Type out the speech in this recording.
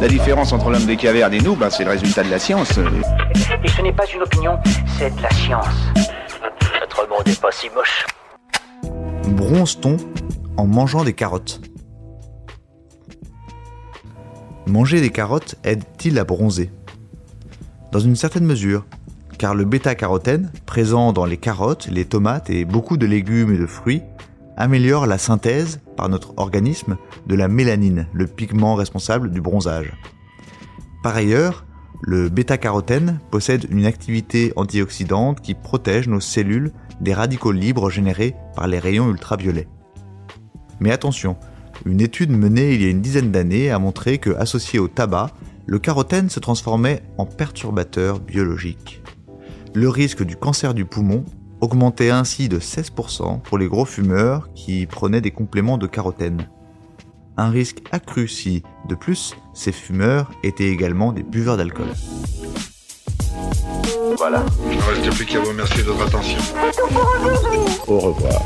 La différence entre l'homme des cavernes et nous, bah, c'est le résultat de la science. Et ce n'est pas une opinion, c'est de la science. Notre monde n'est pas si moche. Bronze-t-on en mangeant des carottes? Manger des carottes aide-t-il à bronzer? Dans une certaine mesure, car le bêta-carotène, présent dans les carottes, les tomates et beaucoup de légumes et de fruits, améliore la synthèse par notre organisme de la mélanine, le pigment responsable du bronzage. Par ailleurs, le bêta-carotène possède une activité antioxydante qui protège nos cellules des radicaux libres générés par les rayons ultraviolets. Mais attention, une étude menée il y a une dizaine d'années a montré que, associé au tabac, le carotène se transformait en perturbateur biologique le risque du cancer du poumon augmentait ainsi de 16% pour les gros fumeurs qui prenaient des compléments de carotène. Un risque accru si, de plus, ces fumeurs étaient également des buveurs d'alcool. Voilà. Il ne reste plus qu'à vous remercier de votre attention. Au revoir.